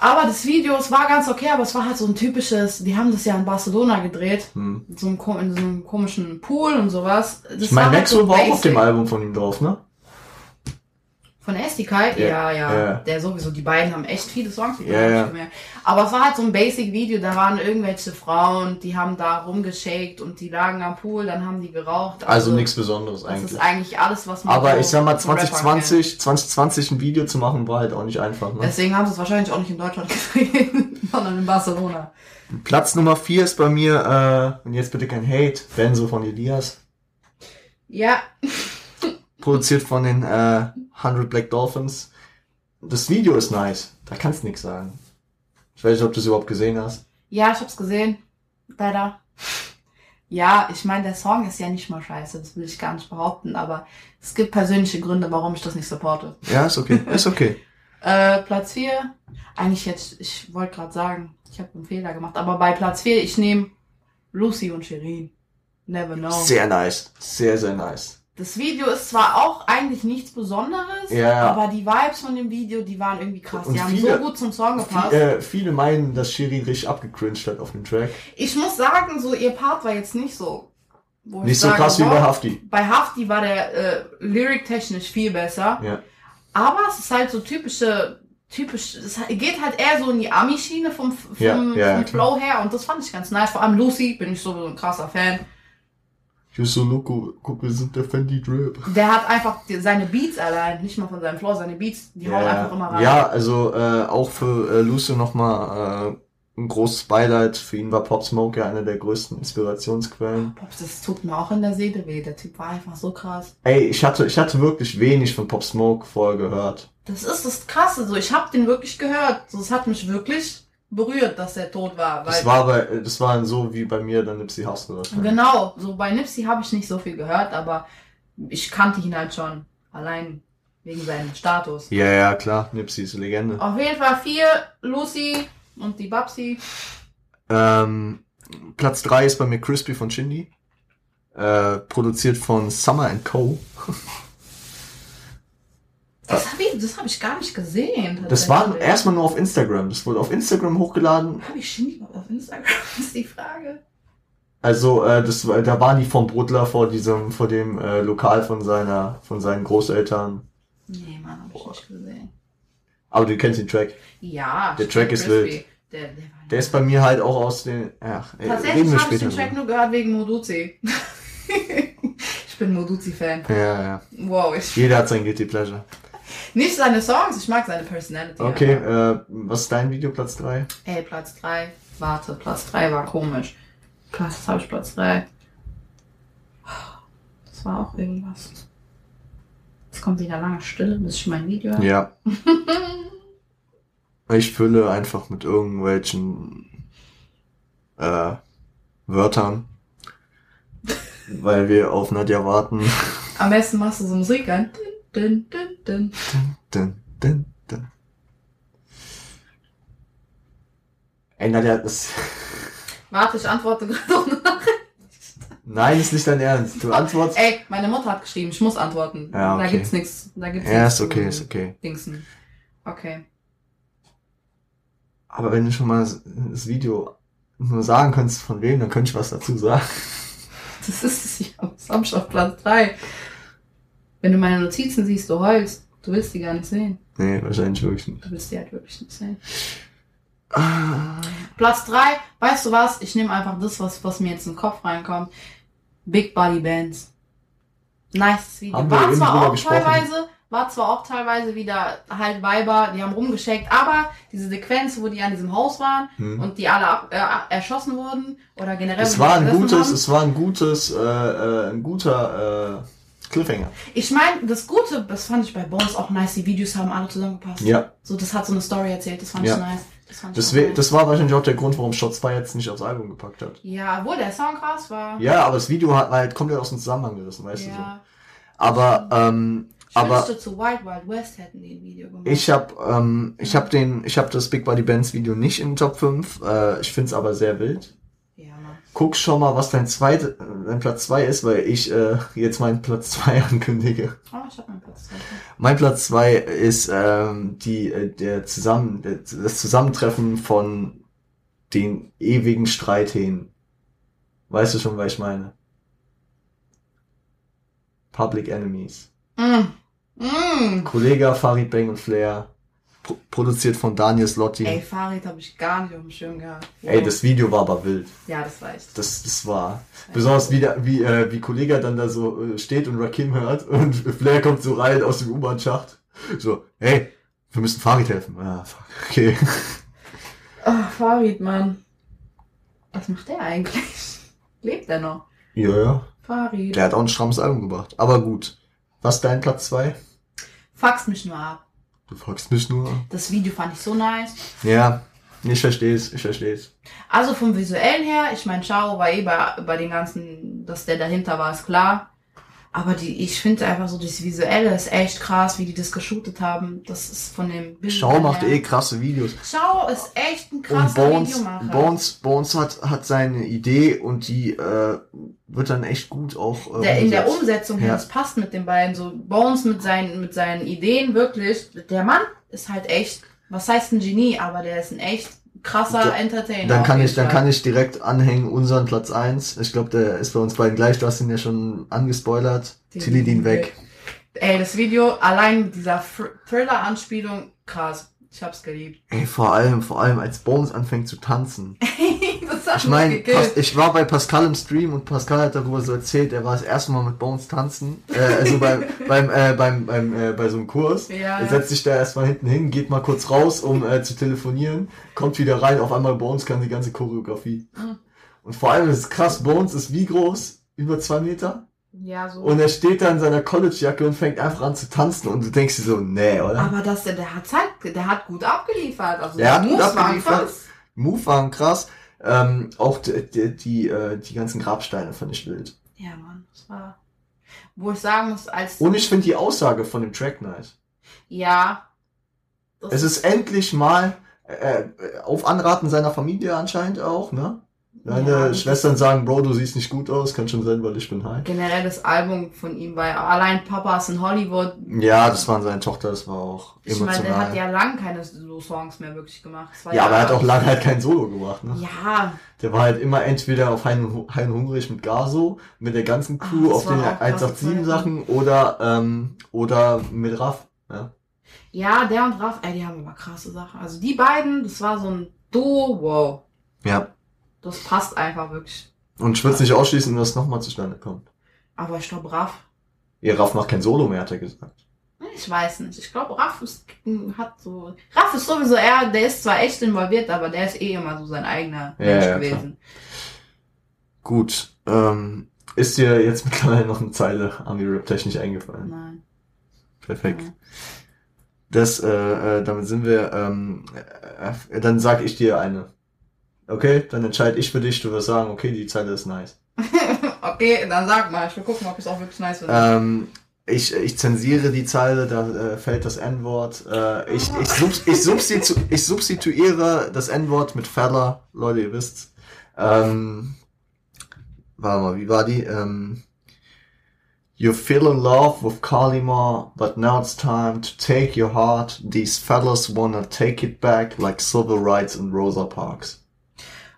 Aber das Video, es war ganz okay, aber es war halt so ein typisches, die haben das ja in Barcelona gedreht, Hm. in so in so einem komischen Pool und sowas. Das Ich meine, war halt so war auch auf dem Album von ihm drauf, ne? Von Estikai? Ja, Ja, ja. Der sowieso, die beiden haben echt viele Songs. die Ja, ja. Aber es war halt so ein Basic-Video, da waren irgendwelche Frauen, die haben da rumgeschakt und die lagen am Pool, dann haben die geraucht. Also nichts Besonderes Das eigentlich. ist eigentlich alles, was man Aber so ich sag mal, von Rappern kennt. 2020, 2020 ein Video zu machen, war halt auch nicht einfach, ne? Deswegen haben sie es wahrscheinlich auch nicht in Deutschland gedreht, [LAUGHS] sondern in Barcelona. Platz Nummer 4 ist bei mir, äh, und jetzt bitte kein Hate, Benzo von Elias. Ja, Produziert von den äh, 100 Black Dolphins. Das Video ist nice. Da kannst nix sagen. Ich weiß nicht, ob du es überhaupt gesehen hast. ja, ich hab's gesehen. Leider. [LAUGHS] Ja, ich meine, der Song ist ja nicht mal scheiße, das will ich gar nicht behaupten, aber es gibt persönliche Gründe, warum ich das nicht supporte. Ja, ist okay. Ist okay. [LAUGHS] Äh, Platz 4. Eigentlich jetzt, ich wollte gerade sagen, ich habe einen Fehler gemacht, aber bei Platz 4, ich nehme Lucy und Shirin. Never know. Sehr nice. Sehr, sehr nice. Das Video ist zwar auch eigentlich nichts Besonderes, Ja. aber die Vibes von dem Video, die waren irgendwie krass. Und die haben viele- so gut zum Song gepasst. Viel, äh, viele meinen, dass Shirin richtig abgecringed hat auf dem Track. Ich muss sagen, so ihr Part war jetzt nicht so. Nicht so sage, krass wie bei Hafti. Bei Hafti war der äh, lyric-technisch viel besser. Ja. Aber es ist halt so typische, typisch, es geht halt eher so in die Ami-Schiene vom, vom, Ja, vom. Flow her und das fand ich ganz nice. Vor allem Lucy, bin ich sowieso ein krasser Fan. You're so loco. Guck, wir sind der Fendi Drip. Der hat einfach seine Beats allein, nicht mal von seinem Flow, seine Beats, die hauen einfach immer rein. ja, also äh, auch für äh, Lucio nochmal äh, ein großes Beileid. Für ihn war Pop Smoke ja eine der größten Inspirationsquellen. Boah, Das tut mir auch in der Seele weh. Der Typ war einfach so krass. Ey, ich hatte, ich hatte wirklich wenig von Pop Smoke vorher gehört. Das ist das Krasse. So, ich habe den wirklich gehört. So, es hat mich wirklich berührt, dass er tot war. Das war bei, das war so wie bei mir dann Nipsey Hussle. wahrscheinlich. Genau, so bei Nipsey habe ich nicht so viel gehört, aber ich kannte ihn halt schon. Allein wegen seinem Status. Ja, ja, klar. Nipsey ist eine Legende. Auf jeden Fall vier, Lucy und die Babsi. Ähm, Platz drei ist bei mir Crispy von Shindy. Äh, produziert von Summer and Co. [LAUGHS] Das habe ich, das hab ich gar nicht gesehen. Das war erstmal nur auf Instagram. Das wurde auf Instagram hochgeladen. Habe ich Shindy auf Instagram? [LAUGHS] ist die Frage. Also, äh, das, war- da waren die vom Brudler vor diesem, vor dem äh, Lokal von seiner, von seinen Großeltern. Nee, Mann, habe ich nicht gesehen. Aber du kennst den Track. Ja. Der Track ist Crispy. wild. Der, der Der ist bei mir halt auch aus den. Ach, Tatsächlich habe ich den Track nur gehört wegen Moduzi. [LAUGHS] ich bin Moduzi-Fan. Ja, ja. Wow, ich Jeder hat sein Guilty Pleasure. Nicht seine Songs, ich mag seine Personality. Okay, äh, was ist dein Video, Platz 3? Ey, Platz 3. Warte, Platz 3 war komisch. Platz, habe ich Platz 3? Das war auch irgendwas. Jetzt kommt wieder lange Stille, bis ich mein Video habe. Ja. [LAUGHS] Ich fülle einfach mit irgendwelchen äh, Wörtern, [LAUGHS] weil wir auf Nadja warten. Am besten machst du so Musik an. Dün, dün, dün, dün. Dun, dun, dun. Ey, Nadja, das... [LAUGHS] Warte, ich antworte gerade eine Nachricht. Nein, ist nicht dein Ernst. Du antwortest... Ey, meine Mutter hat geschrieben, ich muss antworten. Ja, Da okay. gibt's nichts. Da gibt's Ja, ist okay, ist okay. Dingsen. Okay. Aber wenn du schon mal das Video nur sagen könntest, von wem, dann könnte ich was dazu sagen. Das ist es ja. Das hab ich auf Platz 3. Wenn du meine Notizen siehst, du heulst. Du willst die gar nicht sehen. Nee, wahrscheinlich wirklich nicht. Du willst die halt wirklich nicht sehen. Ah, Platz 3, weißt du was? Ich nehme einfach das, was, was mir jetzt in den Kopf reinkommt. Big Body Bands. Nice Video. Haben War zwar auch gesprochen. teilweise, war zwar auch teilweise wieder halt Weiber, die haben rumgeschickt, aber diese Sequenz, wo die an diesem Haus waren Hm. und die alle ab, äh, erschossen wurden oder generell. Es war ein gutes, haben. es war ein gutes, äh, äh, ein guter äh, Cliffhanger. Ich meine, das Gute, das fand ich bei Bones auch nice. Die Videos haben alle zusammengepasst. Ja. So, das hat so eine Story erzählt. Das fand Ja. ich nice. Das fand ich Das, wär, nice. das war wahrscheinlich auch der Grund, warum Shots 2 jetzt nicht aufs Album gepackt hat. Ja, obwohl der Song krass war. Ja, aber das Video hat halt komplett aus dem Zusammenhang gerissen, weißt du so. ja. Aber, ähm, Ich aber zu Wild Wild West hätten die ein Video gemacht. ich habe ähm, ich hab den, ich habe das Big Body Bands Video nicht in den Top 5. Äh, ich find's aber sehr wild. Guck schon mal, was dein zweite, dein Platz 2 ist, weil ich äh, jetzt meinen Platz [LAUGHS] 2 ankündige. Oh, ich hab meinen Platz zwei. Mein Platz 2 ist ähm, die, äh, der zusammen, der, das Zusammentreffen von den ewigen Streithähnen. Weißt du schon, was ich meine? Public Enemies. Mm. Mm. Kollege Farid Bang und Flair. Pro produziert von Daniel Slotti. Ey, Ey, Farid habe ich gar nicht auf dem Schirm gehabt. Wow. das Video war aber wild. Ja, das war echt. Das, das war besonders wie, der, wie, äh, wie Kollege dann da so äh, steht und Rakim hört und [LAUGHS] Flair kommt so rein aus dem U-Bahn-Schacht. So, hey, wir müssen Farid helfen. Ah, fuck, okay. Oh, Farid, Mann. Was macht der eigentlich? [LAUGHS] Lebt er noch? Ja, ja. Farid. Der hat auch ein strammes Album gebracht. Aber gut. Was ist dein Platz 2? Fax mich nur ab. Du fragst mich nur. Das Video fand ich so nice. Ja, ich versteh's, ich versteh's. Also vom visuellen her, ich meine, Chao war eh bei, bei den ganzen, dass der dahinter war, ist klar. Aber die, ich finde einfach so, das Visuelle ist echt krass, wie die das geshootet haben. Das ist von dem Bild. Schau macht eh krasse Videos. Schau ist echt ein Und krasser Bones, Videomacher. Bones, Bones hat, hat seine Idee und die äh, wird dann echt gut auch äh, der, in der. Umsetzung Ja. das passt mit den beiden. So Bones mit seinen, mit seinen Ideen wirklich. Der Mann ist halt echt, was heißt ein Genie, aber der ist ein echt krasser Da- Entertainer. Dann kann ich, dann kann ich direkt anhängen unseren Platz 1. Ich glaube, der ist bei uns beiden gleich. Du hast ihn ja schon angespoilert. Den- Tilidin weg. Ey, das Video allein mit dieser Thr- Thriller-Anspielung, krass. Ich hab's geliebt. Ey, vor allem, vor allem als Bones anfängt zu tanzen. [LAUGHS] hat Ich meine, ich war bei Pascal im Stream und Pascal hat darüber so erzählt, er war das erste Mal mit Bones tanzen. Äh, also beim, [LAUGHS] beim, äh, beim, beim, äh, bei so einem Kurs. Ja. Er setzt sich da erstmal hinten hin, geht mal kurz raus, um äh, zu telefonieren, kommt wieder rein, auf einmal Bones kann die ganze Choreografie. Mhm. Und vor allem ist es krass, Bones ist wie groß? Über zwei Meter? Ja, so. Und er steht da in seiner College-Jacke und fängt einfach an zu tanzen und du denkst dir so, nee, oder? aber das, der, der hat Zeit, der hat gut abgeliefert. Also Der hat die gut abgeliefert. krass. Move waren krass. Ähm, auch die, die, die, äh, die ganzen Grabsteine fand ich wild. Ja, Mann, das war. Wo ich sagen muss, als. Und ich finde die Aussage von dem Track nice. Ja. Es ist endlich mal äh, äh, auf Anraten seiner Familie anscheinend auch, ne? Deine Ja, Schwestern sagen, Bro, du siehst nicht gut aus, kann schon sein, weil ich bin high. Generell das Album von ihm war ja allein Papas in Hollywood. Ja, das waren seine Tochter, das war auch Ich meine, emotional. der hat ja lang keine so Songs mehr wirklich gemacht. Es war ja, aber er hat auch lange halt kein Solo gemacht, ne? Ja, Der war halt immer entweder auf Hein, hein Hungrig mit Gaso, mit der ganzen Crew das auf den waren auch krasse 187 Sachen oder, ähm, oder mit Raff, ja. ja, der und Raff, ey, die haben aber krasse Sachen. Also die beiden, das war so ein Duo, wow. Ja. Das passt einfach wirklich. Und ich würde es nicht ausschließen, dass es nochmal zustande kommt. Aber ich glaube, Raff, Ja, Raff macht kein Solo mehr, hat er gesagt. ich weiß nicht. Ich glaube, Raff ist, hat so, Raff ist sowieso er, der ist zwar echt involviert, aber der ist eh immer so sein eigener Ja, Mensch ja, gewesen. Gut, ähm, ist dir jetzt [LAUGHS] mittlerweile noch eine Zeile Ami-Rap-technisch eingefallen? Nein. Perfekt. Nein. Das, äh, äh, damit sind wir, ähm, äh, dann sag ich dir eine. Okay, dann entscheide ich für dich, du wirst sagen, okay, die Zeile ist nice. [LAUGHS] okay, dann sag mal. Ich will gucken, ob es auch wirklich nice finde. Ähm, ich, ich zensiere die Zeile, da äh, fällt das N-Wort. Äh, ich, ich, subs ich, substitu ich substituiere das N-Wort mit Feller. Leute, ihr wisst's. Ähm, warte mal, wie war die? Ähm, you feel in love with Kalima, but now it's time to take your heart. These fellas wanna take it back like civil rights in Rosa Parks.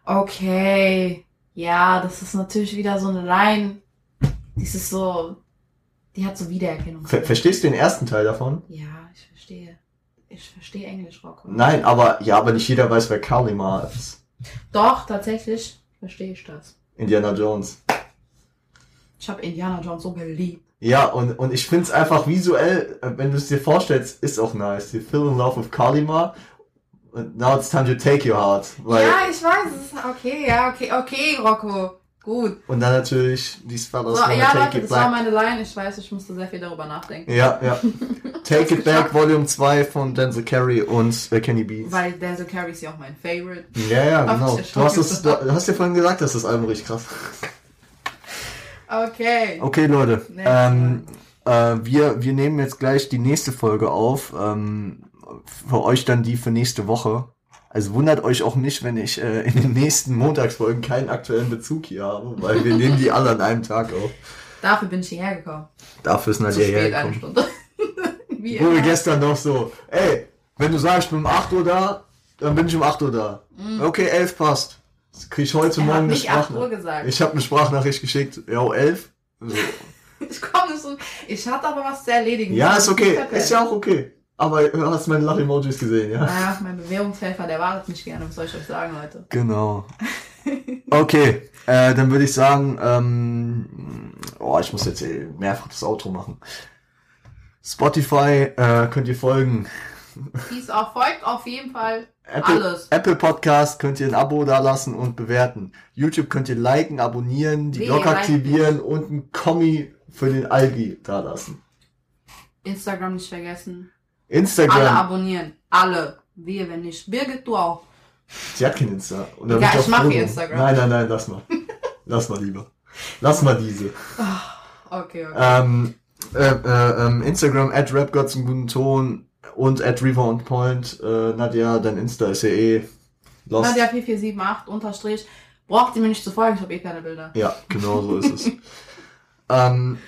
Okay. Ja, das ist natürlich wieder so eine Line. Die ist so, die hat so Wiedererkennung. Ver verstehst du den ersten Teil davon? Ja, ich verstehe. Ich verstehe Englisch, Rocco. Nein, aber, ja, aber nicht jeder weiß, wer Kalima ist. Doch, tatsächlich verstehe ich das. Indiana Jones. Ich habe Indiana Jones so geliebt. Ja, und, und ich find's einfach visuell, äh, wenn du es dir vorstellst, ist auch nice. You feel in love with Kalima. Now it's time to take your heart. Weil, ja, ich weiß, es ist okay, ja, okay, okay, Rocco. Gut. Und dann natürlich, these fellas So, wanna ja, take Leute, das war meine Line. Ich weiß, ich musste sehr viel darüber nachdenken. Ja, ja. [LAUGHS] Take it back, Volume 2 von Denzel Carey und äh, Kenny Beats. Weil Denzel Carey ist ja auch mein Favorite. Ja, ja, [LAUGHS] genau. Du hast, es, du hast ja vorhin gesagt, dass das Album richtig krass Okay. Okay, Leute. Ähm, äh, wir, wir nehmen jetzt gleich die nächste Folge auf. Ähm, für euch dann die für nächste Woche. Also wundert euch auch nicht, wenn ich äh, in den nächsten Montagsfolgen keinen aktuellen Bezug hier habe, weil wir nehmen die alle an einem Tag auf. Dafür bin ich hierher gekommen. Dafür ist Nadja hergekommen. Stunde. [LAUGHS] Wie Wo wir gestern noch so, ey, wenn du sagst, ich bin um 8 Uhr da, dann bin ich um 8 Uhr da. Okay, 11 passt. Das krieg ich heute Mhm. Er Morgen eine nicht 8 Uhr Sprachnachricht. Ich habe eine Sprachnachricht geschickt, ja, 11. So. [LAUGHS] Ich komme nicht so. Ich hatte aber was zu erledigen. Ja, ist okay. Ist ja auch okay. Aber du hast meine Lach-Emojis gesehen, ja? Naja, mein Bewährungshelfer, der wartet mich gerne. Was soll ich euch sagen, Leute? Genau. [LAUGHS] Okay, äh, dann würde ich sagen, ähm, oh, ich muss jetzt eh mehrfach das Outro machen. Spotify äh, könnt ihr folgen. Dies auch folgt auf jeden Fall Apple, alles. Apple Podcast könnt ihr ein Abo dalassen und bewerten. YouTube könnt ihr liken, abonnieren, die Glocke aktivieren und ein Kommi für den Algi dalassen. Instagram nicht vergessen. Alle Instagram, abonnieren. Alle. Wir, wenn nicht. Birgit, du auch. sie hat kein Insta. Und Ja, ich auf mache. Instagram. Nein, nein, nein, lass mal. lass mal lieber. Lass mal diese. Okay, okay. Ähm, äh, äh, ähm, Instagram at rapgott zum guten Ton und at River on Point. Äh, Nadja, dein Insta ist ja eh lost. Nadja 4478 unterstrich. Braucht ihr mir nicht zu folgen, ich habe eh keine Bilder. Ja, genau so ist es. [LAUGHS] ähm,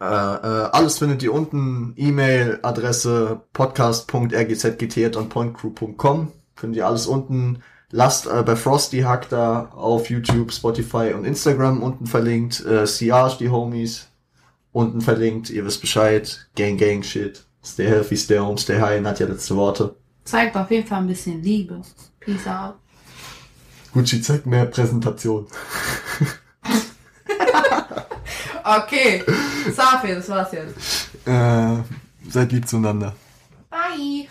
äh, äh, alles findet ihr unten. E-Mail, Adresse podcast.rgzgt.onpointcrew.com. Findet ihr alles unten. Lasst äh, bei Frosty Hack da auf YouTube, Spotify und Instagram unten verlinkt. Äh, Siage, die Homies, unten verlinkt. Ihr wisst Bescheid. Gang, Gang, Shit. Stay healthy, stay home, stay high. Nadja, letzte Worte. Zeigt auf jeden Fall ein bisschen Liebe. Peace out. Gucci zeigt mehr Präsentation. Okay. Safi, das war's jetzt. Äh, seid lieb zueinander. Bye.